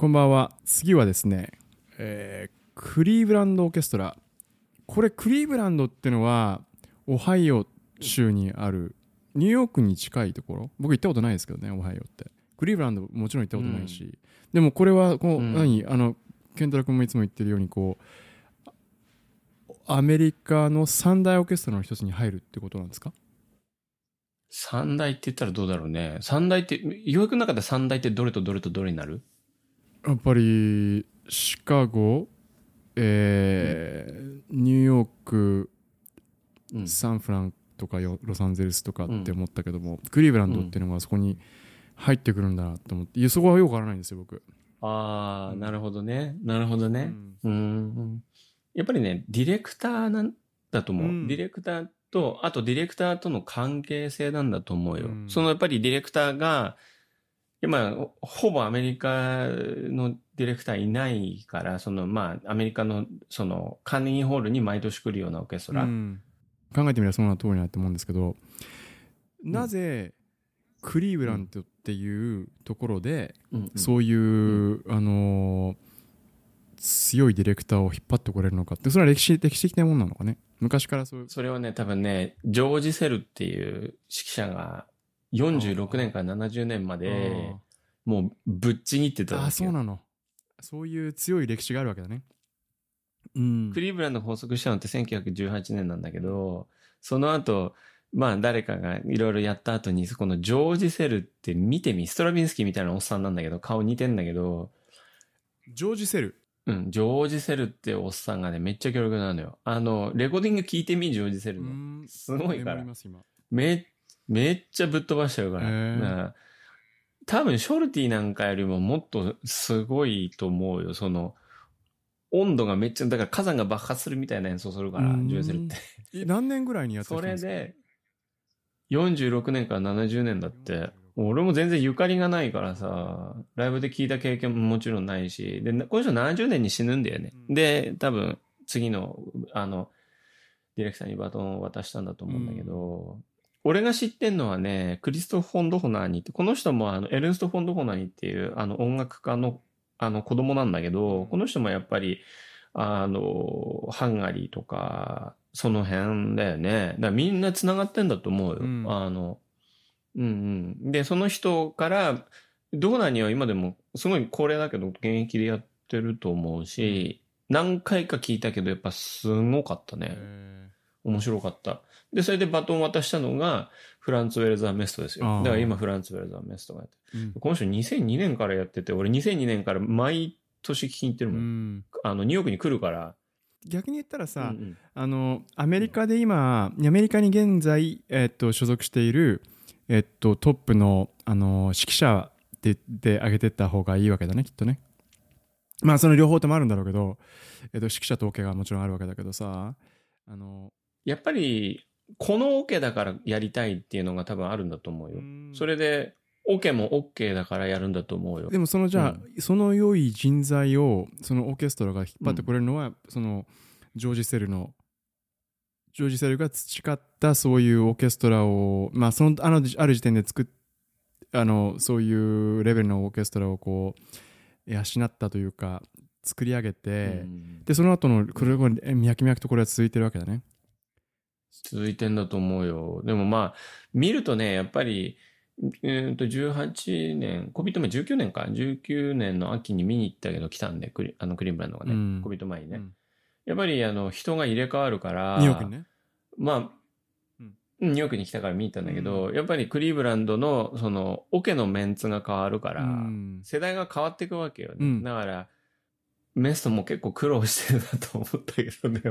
こんばんは。次はですね、えークリーブランドオーケストラ。これ、クリーブランドってのは、オハイオ州にある、ニューヨークに近いところ。僕行ったことないですけどね、オハイオって。クリーブランドもちろん行ったことないし。でもこれは、こう、うん何？あの、ケントラ君もいつも言ってるように、こう、アメリカの三大オーケストラの一つに入るってことなんですか？三大って言ったらどうだろうね。三大って、よくの中で三大ってどれとどれとどれになる？やっぱりシカゴ、えーニューヨーク、うん。サンフランとかよロサンゼルスとかって思ったけども、クリーブランドっていうのがそこに入ってくるんだなと思っていやそこはよくわからないんですよ僕、ああ、なるほどね。なるほどね。うんうーん。やっぱりね、ディレクターなんだと思う。うんディレクターと、あとディレクターとの関係性なんだと思うよ。うんそのやっぱりディレクターが、今、ほぼアメリカのディレクターいないから、その、まあ、アメリカの、その、カーネギーホールに毎年来るようなオーケストラ。うん。考えてみればその通りだと思うんですけどなぜクリーブランドっていうところで、うん。うん。そういう、あのー強いディレクターを引っ張ってこれるのかってそれは歴史歴史的なものなのかね。昔からそういう。それはね、多分ね、ジョージ・セルっていう指揮者が46年から70年まで、もうぶっちぎってたあ。そうなの。そういう強い歴史があるわけだね。うん。クリーブランドが発足したのって1918年なんだけど、その後、まあ誰かがいろいろやった後に、このジョージ・セルって見てみ、ストラビンスキーみたいなおっさんなんだけど、顔似てんだけど、ジョージ・セル？うん、ジョージ・セルっておっさんがね、めっちゃ強力なのよ。あの、レコーディング聞いてみ、ジョージ・セルの。うん。すごいから。メモります今め、めっちゃぶっ飛ばしちゃうから。多分、ショルティなんかよりももっとすごいと思うよ。その、温度がめっちゃ、だから火山が爆発するみたいな演奏するから、うんジョージ・セルって。え何年ぐらいにやってたんですか？れで、46年から70年だって、俺も全然ゆかりがないからさ、ライブで聞いた経験ももちろんないし、で、この人70年に死ぬんだよね。うんで、多分、次の、あの、ディレクターにバトンを渡したんだと思うんだけど、俺が知ってんのはね、クリストフ・フォン・ドホナーニって、この人もあの、エルンスト・フォン・ドホナーニっていう、あの、音楽家の、あの、子供なんだけど、この人もやっぱり、あの、ハンガリーとか、その辺だよね。だからみんな繋がってんだと思うよ。うんあの、うんうん。で、その人から、ドーナーには今でも、すごい高齢だけど、現役でやってると思うし、何回か聞いたけど、やっぱすごかったね。へ面白かった。で、それでバトンを渡したのが、フランツ・ウェルザー・メストですよ。だから今、フランツ・ウェルザー・メストがやってーうんる。この人2002年からやってて、俺2002年から毎年聞きに行ってるうもん。んあの、ニューヨークに来るから。逆に言ったらさ、うんうんあのアメリカで今アメリカに現在、えっと、所属している、えっと、トップのあの指揮者でで上げてった方がいいわけだねきっとねまあその両方ともあるんだろうけど、えっと、指揮者とオケがもちろんあるわけだけどさあのやっぱり、このオ、ケだからやりたいっていうのが多分あるんだと思うよ。それで、オ、ケもオッケーだからやるんだと思うよ。でもそのじゃあ、うその良い人材をそのオーケストラが引っ張ってこれるのは、そのジョージ・セルのジョージ・セルが培ったそういうオーケストラをまあそのあのある時点で作っあのそういうレベルのオーケストラをこう養ったというか作り上げて、うんでその後のこれが脈々とこれは続いてるわけだね。続いてんだと思うよ。でもまあ、見るとね、やっぱり、えー、と18年、コビット前19年か、19年の秋に見に行ったけど来たんで、クリあのクリームランドがね、うんコビット前にね。うんやっぱりあの人が入れ替わるから、ニューヨークにね。まあ、うんニューヨークに来たから見に行ったんだけど、やっぱりクリーブランドの、その、オケのメンツが変わるから、うん世代が変わっていくわけよね。うんだから、メストも結構苦労してるなと思ったけどね。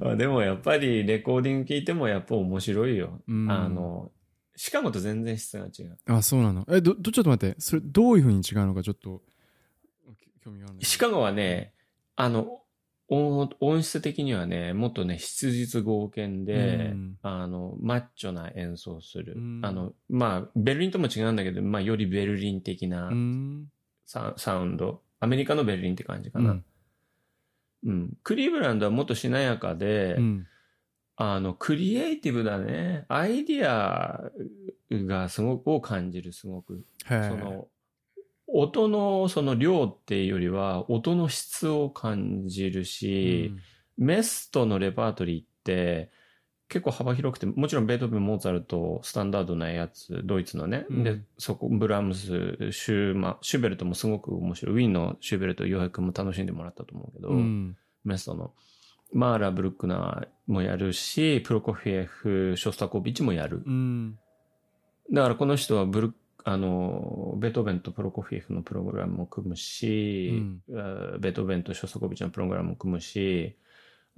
あでもやっぱりレコーディング聞いてもやっぱ面白いよ。うんあの、シカゴと全然質が違う。あそうなの？えどどちょっと待ってそれどういうふうに違うのかちょっとき興味があるシカゴはね、あの、音音質的にはね、もっとね、質実剛健で、うんあの、マッチョな演奏をする。うんあの、まあ、ベルリンとも違うんだけど、まあ、よりベルリン的なうんサ,、サウンド。アメリカのベルリンって感じかな。ううんん。クリーブランドはもっとしなやかで、うんあの、クリエイティブだね。アイディアがすごく、を感じる、すごく。その、音のその量っていうよりは、音の質を感じるし、メストのレパートリーって結構幅広くて、もちろんベートーベン、モーツァルト、スタンダードなやつ、ドイツのね。うんで、そこ、ブラームス、シューマ、シューベルトもすごく面白い。ウィーンのシューベルト、洋平君も楽しんでもらったと思うけど、うんメストの。マーラ・ブルックナーもやるし、プロコフィエフ、ショスタコービッチもやる。うんだからこの人はブルあの、ベートーベンとプロコフィエフのプログラムも組むし、えーベートーベンとショスタコービッチのプログラムも組むし、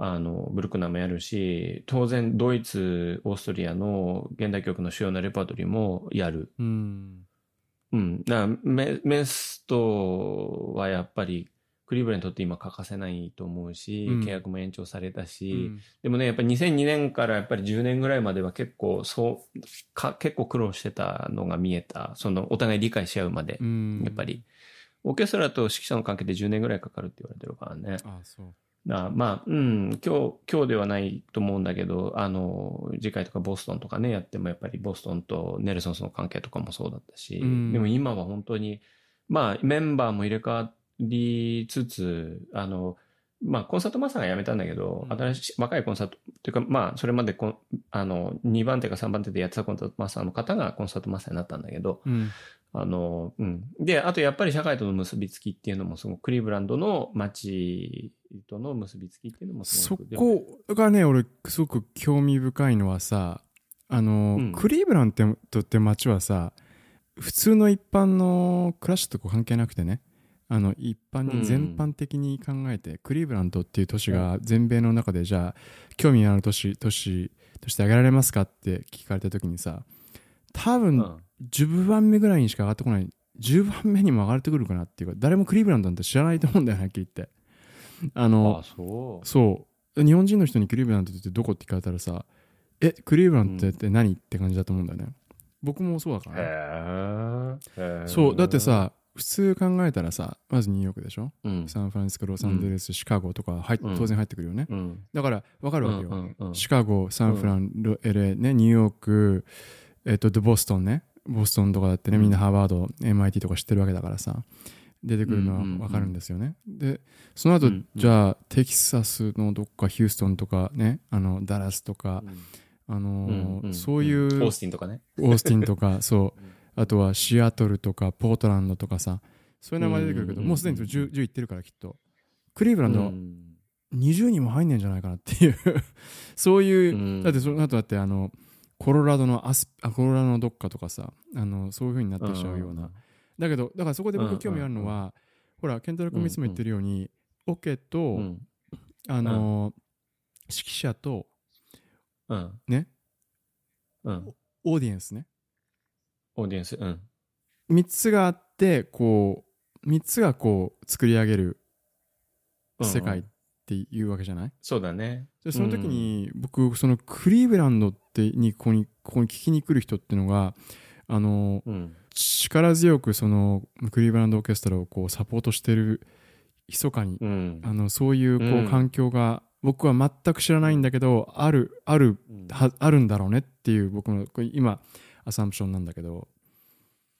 あの、ブルクナーもやるし、当然ドイツ、オーストリアの現代曲の主要なレパートリーもやる。うんうん。だメメストはやっぱりクリーブランドにとって今欠かせないと思うし、うん契約も延長されたうし、んでもね、やっぱり2002年からやっぱり10年ぐらいまでは結構、そう、か、結構苦労してたのが見えた。その、お互い理解し合うまで。うんやっぱり。オーケストラと指揮者の関係で10年ぐらいかかるって言われてるからね。あそうだからまあ、うん、今日、今日ではないと思うんだけど、あの、次回とかボストンとかね、やってもやっぱりボストンとネルソンスの関係とかもそうだったし、うん。でも今は本当に、まあ、メンバーも入れ替わりつつ、あの、まあ、コンサートマスターが辞めたんだけど、うん。新しい、若いコンサート、というか、まあ、それまでこん、あの、2番手か3番手でやってたコンサートマスターの方がコンサートマスターになったんだけど、うんあの、うん。で、あとやっぱり社会との結びつきっていうのもすごく、クリーブランドの街との結びつきっていうのもすそごく。でもこがね俺すごく興味深いのはさあの、うんクリーブランドって街はさ普通の一般のクラッシュとか関係なくてねあの一般に全般的に考えて、クリーブランドっていう都市が全米の中でじゃあ興味ある都市都市として挙げられますかって聞かれた時にさ多分うん10番目ぐらいにしか上がってこない。10番目にも上がってくるかなっていうか誰もクリーブランドなんて知らないと思うんだよねはっきり言って。あのあ、そう。日本人の人にクリーブランドってどこって聞かれたらさえクリーブランドって何、って感じだと思うんだよね。僕もそうだから。ね。そう。だって、さ普通考えたらさまずニューヨークでしょ？うん。サンフランシスコロサンゼルス、シカゴとか入っうん。当然入ってくるよね、うん。だから分かるわけよ、うんうんうん。シカゴサンフラン、ロ LA ねニューヨークえっとでボストンねボストンとかだってねみんなハーバード、MIT とか知ってるわけだからさ出てくるのは分かるんですよね、でその後、うんうん。じゃあテキサスのどっかヒューストンとかねあのダラスとか、あのーうんうんそういうオースティンとかね。オースティンとか そう。あとはシアトルとかポートランドとかさそういう名前出てくるけど、うんもうすでに 10, 10いってるからきっと。クリーブランド、うん。20人も入んねんじゃないかなっていう。そういう、うん。だってその後だってあのコロラドのアスあコロラドのどっかとかさあのそういう風になってきちゃうような、だけどだからそこで僕興味あるのは、ほらケンタロウ君いつも言ってるように、オケと、うん。あの指揮者とうん。ね？うん。オーディエンスねオーディエンス。うん。3つがあってこう3つがこう作り上げる世界っていうわけじゃない、そうだね。でその時に僕そのクリーブランドってにここにここに聞きに来る人っていうのがあのうん。力強くそのクリーブランドオーケストラをこうサポートしてる密かにうん。あのそういうこううん環境が僕は全く知らないんだけどあるあるはあるんだろうねっていう僕の今アサンプションなんだけど、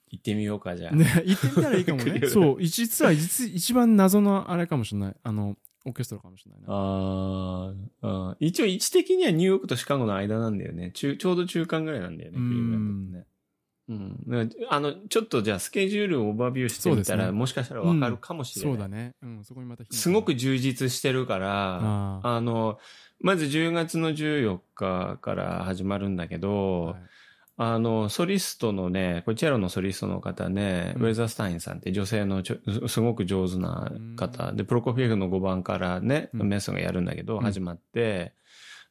行ってみようか、じゃあ。ね、言ってみたらいいかもね そう実は実一番謎のあれかもしれないあのオーケストラかもしれないなあーあー。一応位置的にはニューヨークとシカゴの間なんだよね。中ちょうど中間ぐらいなんだよね、うんクリーブランドってね。うん。あの、ちょっとじゃあスケジュールをオーバービューしてみたら、ねもしかしたらわかるかもしれない。そうだね、うん、そこにまたすごく充実してるから、あの、まず10月の14日から始まるんだけど、はいあの、ソリストのね、これチェロのソリストの方ね、うん。ウェザースタインさんって女性のちょすごく上手な方、うん。で、プロコフィエフの5番からね、うん。メスがやるんだけど、うん。始まって、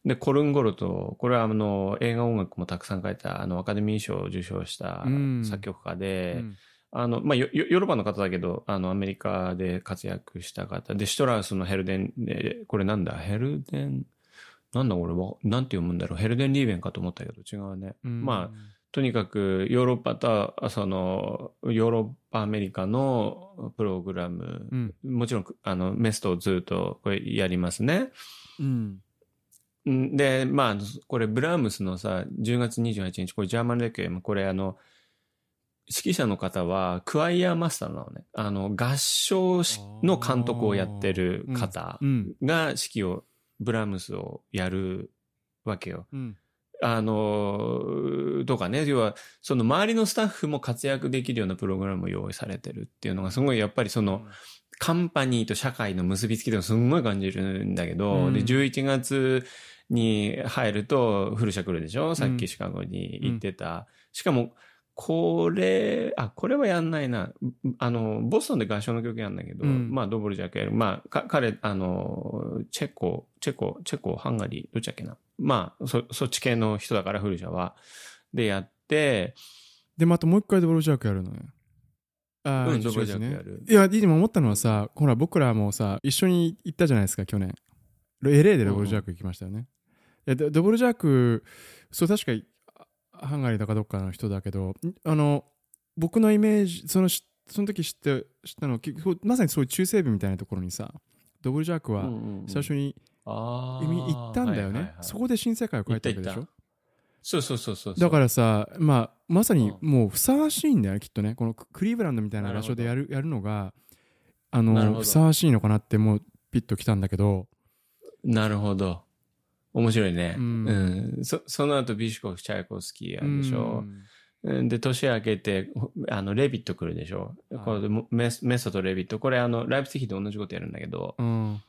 で、コルンゴルト、これはあの、映画音楽もたくさん書いた、あの、アカデミー賞を受賞したうん。作曲家で、うん。あの、まあ、ヨーロッパの方だけど、あの、アメリカで活躍した方。で、シュトラウスのヘルデン、えこれなんだ？ヘルデン、なんだ俺は、なんて読むんだろうヘルデンリーベンかと思ったけど違うね。うんまあ、とにかくヨーロッパと、その、ヨーロッパ、アメリカのプログラム、うんもちろん、あの、メストをずっとこれやりますね。うんんで、まあ、これブラームスのさ、10月28日、これ German Requiem、これあの、指揮者の方は、 choir master なのね。あの、合唱の監督をやってる方うん。が指揮を、ブラームスをやるわけよ。うん。あの、とかね、要は、その周りのスタッフも活躍できるようなプログラムを用意されてるっていうのが、すごいやっぱりその、カンパニーと社会の結びつきでもすんごい感じるんだけど、うんで、11月に入ると、フルシャ来るでしょ？さっきシカゴに行ってた。しかも、これ、あ、これはやんないな。あの、ボストンで合唱の曲やんだけど、うんまあ、ドボルジャックやる。まあ、か彼、あの、チェコ、チェコ、チェコ、ハンガリー、どっちだっけな。まあ、そ、そっち系の人だから、フルは。で、やって、で、またもう一回ドボルジャークやるのよ。あーうん、ドボルジャックねやる。いや、今思ったのはさ、ほら、僕らもさ、一緒に行ったじゃないですか、去年。LA でドボルジャーク行きましたよね。いやドドボルジャーク、そう、確かあハンガリーだかどっかの人だけど、んあの、僕のイメージ、そのし、その時知って知ったのまさにそういう中西部みたいなところにさ、ドボルジャークは最初に、行ったんだよね。はいはいはいそこで新世界を変えたわけでしょ？そうそうそうそう。だからさ、まあ、まさにうもうふさわしいんだよね、きっとね。このククリーブランドみたいな場所でやるやるのが、あの、ふさわしいのかなって、もうピッときたんだけど、なるほど。面白いね。ううんん。そ、その後、ビシュコフ、チャイコフスキーやるでしょ。うんで、年明けて、ほあの、レビット来るでしょ。はいこれでメスメソとレビット。これ、あの、ライブツィヒで同じことやるんだけど、うん。うん。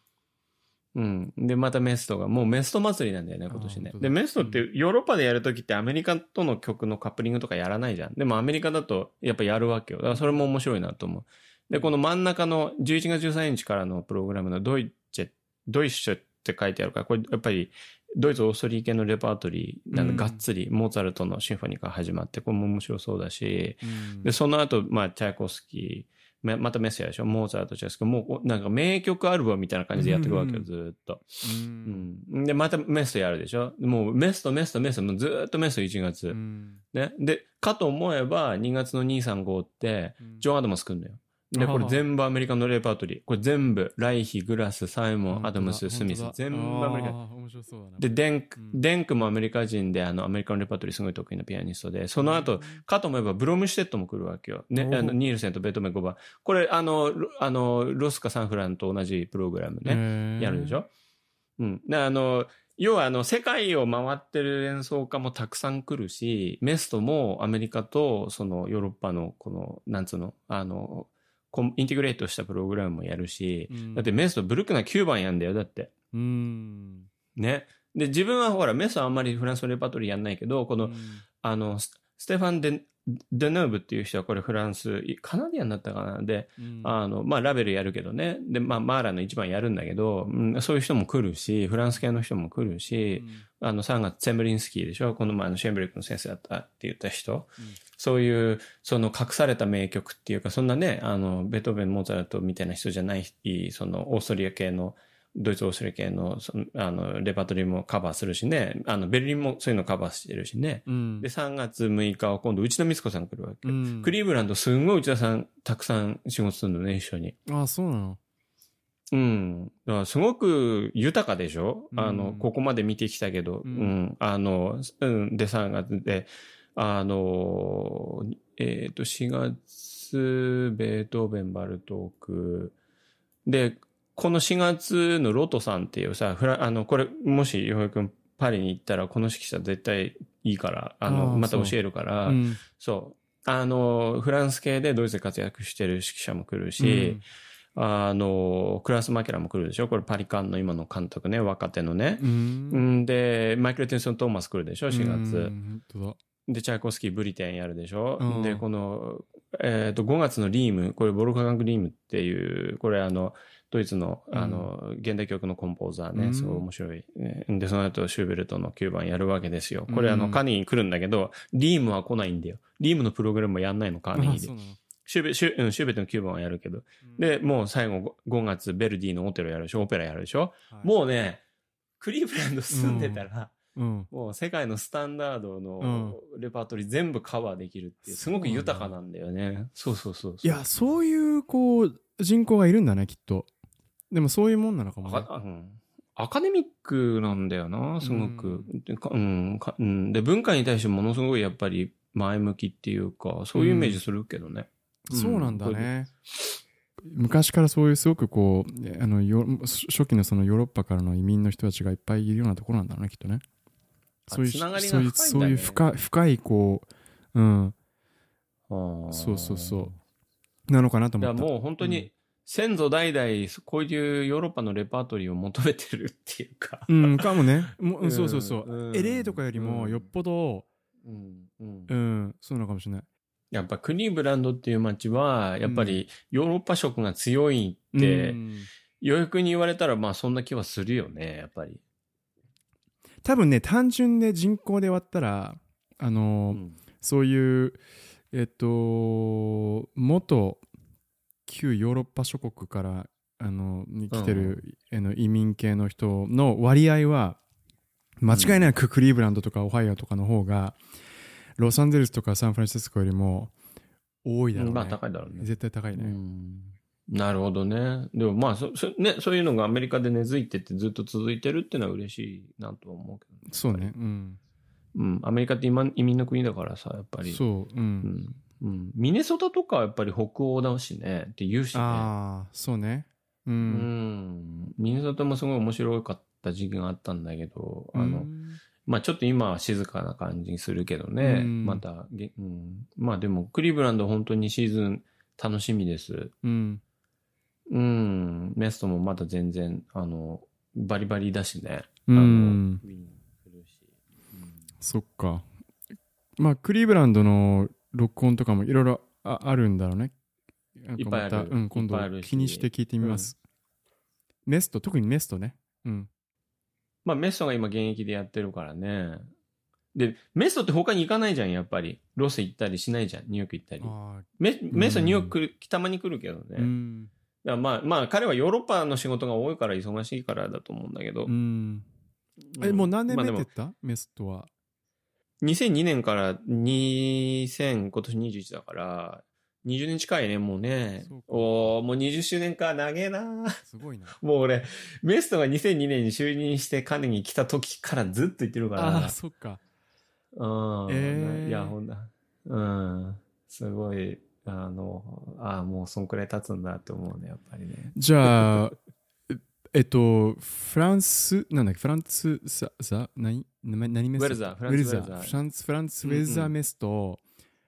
うん。で、またメストが、もうメスト祭りなんだよね、今年ねで、メストってヨーロッパでやるときってアメリカとの曲のカップリングとかやらないじゃん。でもアメリカだとやっぱやるわけよ。だからそれも面白いなと思う。で、この真ん中の11月13日からのプログラムのドイツェ、ドイツェって書いてあるから、これやっぱりドイツ、オーストリー系のレパートリー、なんうんかがっつり、モーツァルトのシンフォニーから始まって、これも面白そうだし、うんで、その後、まあ、チャイコフスキー、めまたメッセやでしょ？モーツァルト、チェスコ、もうお、なんか名曲アルバムみたいな感じでやってくるわけよ、うんずーっと。う。うんん。で、またメストやるでしょ？もうメスト、メスト、メスト、もうずーっとメスト1月。うんね。で、かと思えば、2月の235って、ジョン・アダムス来んのよ。で、これ全部アメリカのレパートリー。これ全部、ライヒ、グラス、サイモン、アダムス、スミス全部アメリカ。面白そうだな。で、デンク、うんデンクもアメリカ人で、あの、アメリカのレパートリーすごい得意なピアニストで、その後、かと思えば、ブロムシュテットも来るわけよ。ね、あの、ニールセンとベートーベン5番。これ、あの、ロあの、ロスかサンフランと同じプログラムね。ねやるでしょ？うん。で、あの、要はあの、世界を回ってる演奏家もたくさん来るし、メストもアメリカとそのヨーロッパのこの、なんつうの、あの、インテグレートしたプログラムもやるし、うんだってメストブルックナ9番やんだよ、だって。うん。ね。で、自分はほら、メストはあんまりフランスのレパートリーやんないけど、この、うんあの、スステファン・デ・デヌーブっていう人はこれフランス、いカナディアンだったかな？で、うん。あの、まあ、ラベルやるけどね。で、まあ、マーラの一番やるんだけど、うん、そういう人も来るし、フランス系の人も来るし、あの、3月、ツェンブリンスキーでしょ？この前、あの、シェンブリックの先生だったって言った人。うん。そういう、その隠された名曲っていうか、そんなね、あの、ベートーベン、モーツァルトみたいな人じゃない、その、オーストリア系の、ドイツ、オーストリア系の、その、あの、レパートリーもカバーするしね、あの、ベルリンもそういうのカバーしてるしね。うんで、3月6日は今度、内田光子さん来るわけ。うんクリーブランド、すんごい内田さん、たくさん仕事するのね、一緒に。あ、そうなのうん。だからすごく豊かでしょ、うんあの、ここまで見てきたけど、ううんん。あの、うん。で、3月で、あの、えっ、と、4月、ベートーベン、バルトーク。で、この4月のロトさんっていうさ、フラ、あの、これ、もし、洋平くん、パリに行ったら、この指揮者絶対いいから、あの、あーまた教えるから、うん。そう。あの、フランス系でドイツで活躍してる指揮者も来るし、あの、クラス・マケラも来るでしょ？これパリカンの今の監督ね、若手のね。うん。うん、で、マイケル・テンソン・トーマス来るでしょ ?4 月。で、チャイコフスキー・ブリテンやるでしょ、うん。で、この、えっ、と、5月のリーム、これボルカガング・リームっていう、これあの、ドイツの、あの、現代曲のコンポーザーね、うんすごい面白い。ねで、その後、シューベルトの9番やるわけですよ。これあの、うんカーネギーに来るんだけど、リームは来ないんだよ。リームのプログラムもやんないの、カーネギーでシューベシュうんシューベルトの9番はやるけど。で、もう最後5月、ベルディのオテロやるでしょ？オペラやるでしょ？はいもうね、クリーブランド住んでたら、うんもう世界のスタンダードのレパートリー全部カバーできるっていう、すごく豊かなんだよね。そうそうそうそう。いや、そういう、こう、人口がいるんだね、きっと。でもそういうもんなのかもね。アカデミックなんだよな、すごく。でかうんかうんで、文化に対してものすごいやっぱり前向きっていうか、そういうイメージするけどね。うんそうなんだね。昔からそういうすごくこう、あのよ初期のそのヨーロッパからの移民の人たちがいっぱいいるようなところなんだろうね、きっとね。あそういう、ねそういう深い、深いこう、うん、そうそうそう。なのかなと思った。いやもう本当に先祖代々こういうヨーロッパのレパートリーを求めてるっていうか。うん、かもね。もううんそうそうそう。うん LA とかよりもよっぽど、うんうんうん、そうなのかもしれない。やっぱクリーブランドっていう街は、やっぱりヨーロッパ色が強いって、うん予約に言われたらまあそんな気はするよね、やっぱり。多分ね、単純で人口で割ったら、あのーうんそういう、えっと、元旧ヨーロッパ諸国からあのに来てる、あの移民系の人の割合は、間違いなくクリーブランドとかオハイオとかの方が、ロサンゼルスとかサンフランシスコよりも多いだろうね。まあ高いだろうね。絶対高いね。うんなるほどね。でもまあそそ、ね、そういうのがアメリカで根付いてってずっと続いてるっていうのは嬉しいなとは思うけど、ね、そうね。うん。うん。アメリカって今移民の国だからさ、やっぱり。そう。う。うんん。うん。ミネソタとかはやっぱり北欧だしね、って言うしね。ああ、そうね。う。うんん。ミネソタもすごい面白かった時期があったんだけど、あの、うんまあちょっと今は静かな感じにするけどね。うんまた、げうん。まあでも、クリーブランド本当にシーズン楽しみです。うん。うん。メストもまだ全然、あの、バリバリだしね。うあのん。ウィンするし。そっか。まあ、クリーブランドの録音とかもいろいろああるんだろうね。いっぱいあるうん、今度気にして聞いてみます。メスト、特にメストね。うん。まあメストが今現役でやってるからね。で、メストって他に行かないじゃん、やっぱり。ロス行ったりしないじゃん、ニューヨーク行ったり。あメメストニューヨーク来るたまに来るけどね。あ。うん。まあ、まあ彼はヨーロッパの仕事が多いから忙しいからだと思うんだけど。うん。え、うんもう何年目って言った？メストは。2002年から2000、今年21だから、20年近いね、もうねそう。かおーもう20周年か、長えなすごいな。もう俺、メストが2002年に就任してカネに来た時からずっと言ってるから。ああ、そっか。うん。えーいや、ほんだ。うん。すごい、あの、ああ、もうそんくらい経つんだって思うね、やっぱりね。じゃあ、ええっと、フランス、なんだっけ、フランス、さ、さ、何何何メストウェルザーフランスウェルザーー。フランス、フランス、ウうんうんェルザーメスト、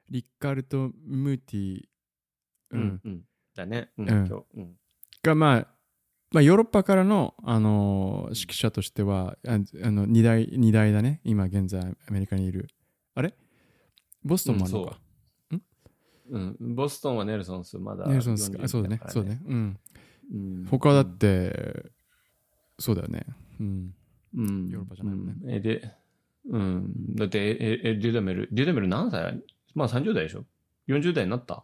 リッカルト・ムーティ、ううんん、うん。だね。うん、うん今日。うん。が、まあ、まあ、ヨーロッパからの、あのー指揮者としては、ああの、二代、二代だね。今現在、アメリカにいる。あれ？ボストンもあるのか？うん。ボストンはネルソンス、まだ。ネルソンスか。40あそうだねそうだね。うん。うん。他だって、そうだよね。うん。うん。ヨーロッパじゃないもんねうんえ、で、うん。だって、え、え、デュダメル、デュダメル何歳？まあ30代でしょ ?40 代になった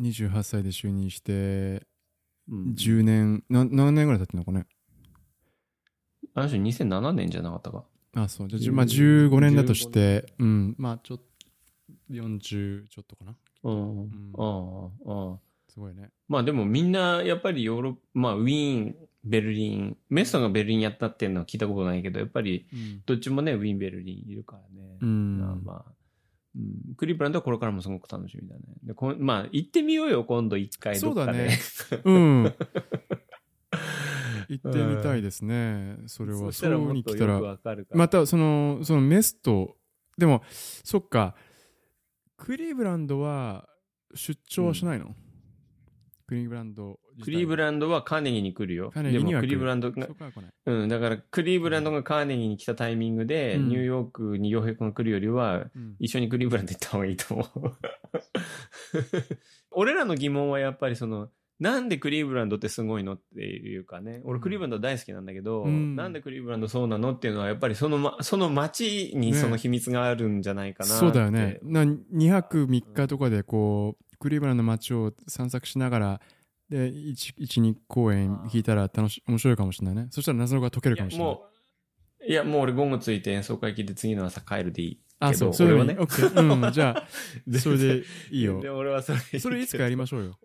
？28歳で就任して、うん。10年、な何年ぐらい経ってんのかね？あの人2007年じゃなかったか。あ、そう。じゃあ、じゅ10まあ、15年だとして、うん。まあ、ちょっと、40ちょっとかな。うん。んああ、ああ。すごいね。まあでもみんなやっぱりヨーロッパ、まあウィーン、ベルリン、メッソがベルリンやったっていうのは聞いたことないけど、やっぱりうん。どっちもね、ウィーン、ベルリンいるからね。うんまあまあ、うん、クリーブランドはこれからもすごく楽しみだね。でこんまあ行ってみようよ、今度一回どっかで。そうだねうん。行ってみたいですね。それは。そしたらそうもっとよくに来たら、わかるから。またその、そのメスト、でも、そっか、クリーブランドは出張はしないの、クリーブランド。クリーブランドはカーネギーに来るよ。カーネギーには来るでもクリーブランドが。うん、だからクリーブランドがカーネギーに来たタイミングで、うんニューヨークに洋平君が来るよりは、うん一緒にクリーブランド行った方がいいと思う。俺らの疑問はやっぱりその、なんでクリーブランドってすごいのっていうかね。俺クリーブランド大好きなんだけど、うんなんでクリーブランドそうなのっていうのはやっぱりその、ま、その街にねその秘密があるんじゃないかなって。そうだよね。な2泊3日とかでこう、クリーブランドの街を散策しながら、で、1、2公演聞いたら楽し、面白いかもしれないね。そしたら謎が解けるかもしれない。もう、いや、もう俺午後ついて演奏会聞いて次の朝帰るでいい。あ、けどそう、それはね。うん、じゃあ、それでいいよ で、。俺はそれ。それいつかやりましょうよ。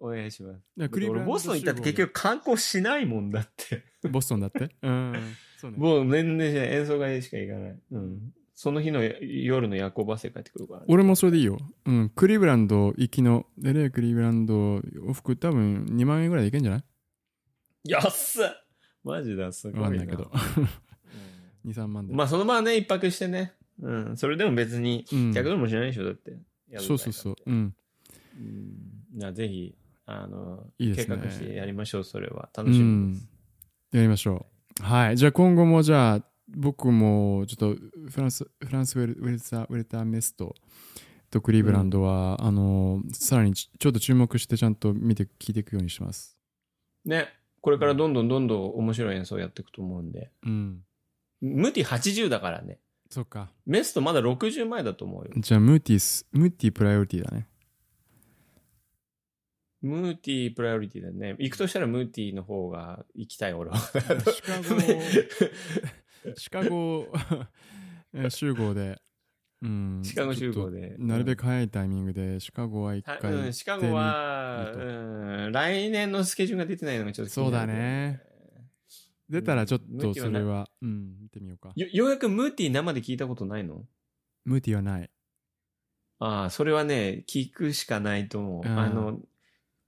お願いします。クリーブボストン行ったって結局観光しないもんだって。ボストンだって？うん。そうね。もう全然しない。演奏会しか行かない。うん。その日の夜の夜行バスで帰ってくるから、俺もそれでいいよ。うん。クリーブランド行きの、LA クリーブランド往復多分2万円ぐらいでいけんじゃない？安っマジだ、すごいな。わかんないけど。うん2、3万で。まあ、そのままね、一泊してね。うん。それでも別に、うん100ドルもしないでしょ、だって。そうそうそう。うん。うん。じゃあぜひ、あの、いいですね計画してやりましょう、それは。楽しみです。やりましょう。はい。じゃあ今後もじゃあ僕もちょっとフランス、フランスウェルウェルタウェルタメストとクリーブランドは、あの、さらにちちょっと注目してちゃんと見て聞いていくようにします。ね。これからどんどんどんどん面白い演奏やっていくと思うんで。うん。ムティ80だからね。そっか。メストまだ60前だと思うよ。じゃあムーティス、ムーティプライオリティだね。ムーティープライオリティだね。行くとしたらムーティーの方が行きたい、俺は。シカゴ、シカゴえ 集合で、うん。シカゴ集合でなるべく早いタイミングでシカゴは一は回。うん、シカゴは、うん、来年のスケジュールが出てないのがちょっと気になるけどそうだね。出たらちょっとそれは、うん、見てみようか。よようやくムーティー生で聞いたことないの？ムーティはない。ああ、それはね、聞くしかないと思う。うんあの、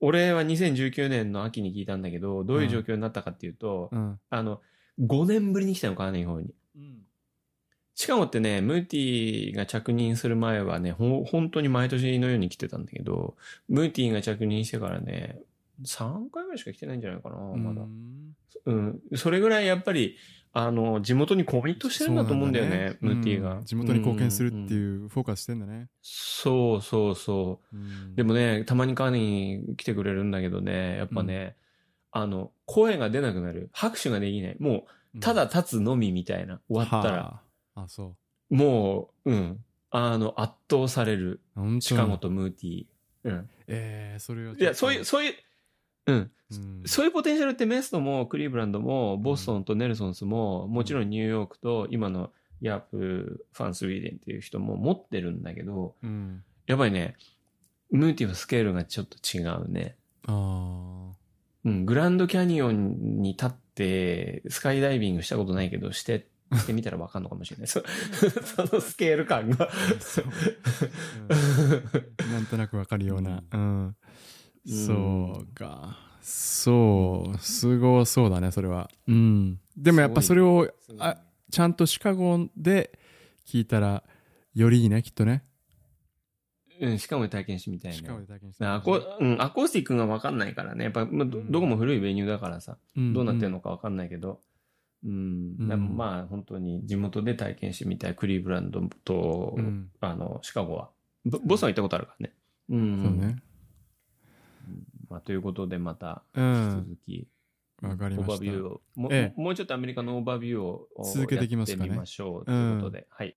俺は2019年の秋に聞いたんだけど、どういう状況になったかっていうと、うん。あの、5年ぶりに来たのかな、日本に。しかもってね、ムーティーが着任する前はね、ほ本当に毎年のように来てたんだけど、ムーティーが着任してからね、3回ぐらいしか来てないんじゃないかな、まだう。んうん。それぐらいやっぱり、あの、地元にコミットしてるんだと思うんだよね、そうなんムーティーが、うん地元に貢献するってうん。いうフォーカスしてんだね。そうそうそう。うんでもね、たまにカーに来てくれるんだけどね、やっぱね、あの、声が出なくなる。拍手ができない。もう、ただ立つのみみたいな。終わったら。はあ。あ、そもう、うん。あの、圧倒される。う。本当シカゴとムーティー。うん。ええ、それは。いや、そういう、、そういう、うん。うんそういうポテンシャルってメストもクリーブランドもボストンとネルソンスももちろんニューヨークと今のヤープファンスウィーデンっていう人も持ってるんだけど、うん。やっぱりね、ムーティーはスケールがちょっと違うね。あうん、グランドキャニオンに立って、スカイダイビングしたことないけど、して、してみたらわかんのかもしれない。そ そのスケール感が。あ。そううんなんとなくわかるような。うん。そうか。そう。すごそうだね、それは。うん。でもやっぱそれを、あちゃんとシカゴで聞いたら、よりいいね、きっとね。うん、しかも体験してみたいね。シカゴで体験してアコうん、アコースティックがわかんないからね。やっぱ、まあどうんどこも古いベニューだからさ、うんどうなってるのかわかんないけど、うん、うんでもまあ本当に地元で体験してみたいクリーブランドと、うんあの、シカゴは。ボボストン行ったことあるからね。うん。そうね。まあ、ということでまた、うん。続き、わかりましたオーバービューを、も,、ええもうちょっとアメリカのオーバービューを続けていきますかねましょうということで、はい。